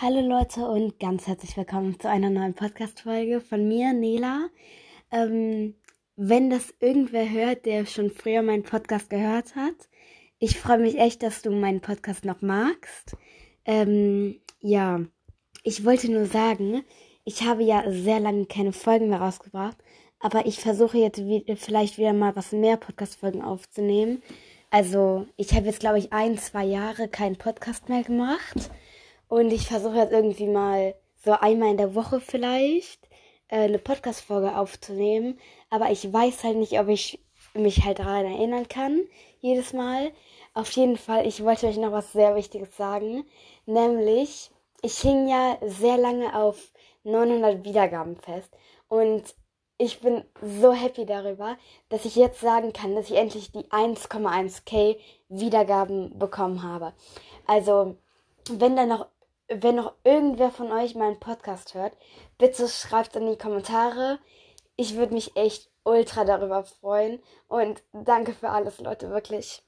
Hallo Leute und ganz herzlich willkommen zu einer neuen Podcast-Folge von mir, Nela. Ähm, wenn das irgendwer hört, der schon früher meinen Podcast gehört hat, ich freue mich echt, dass du meinen Podcast noch magst. Ähm, ja, ich wollte nur sagen, ich habe ja sehr lange keine Folgen mehr rausgebracht, aber ich versuche jetzt wie, vielleicht wieder mal was mehr Podcast-Folgen aufzunehmen. Also, ich habe jetzt, glaube ich, ein, zwei Jahre keinen Podcast mehr gemacht. Und ich versuche jetzt irgendwie mal so einmal in der Woche vielleicht äh, eine Podcast-Folge aufzunehmen. Aber ich weiß halt nicht, ob ich mich halt daran erinnern kann, jedes Mal. Auf jeden Fall, ich wollte euch noch was sehr Wichtiges sagen. Nämlich, ich hing ja sehr lange auf 900 Wiedergaben fest. Und ich bin so happy darüber, dass ich jetzt sagen kann, dass ich endlich die 1,1k Wiedergaben bekommen habe. Also, wenn da noch wenn noch irgendwer von euch meinen Podcast hört, bitte schreibt in die Kommentare. Ich würde mich echt ultra darüber freuen. Und danke für alles, Leute, wirklich.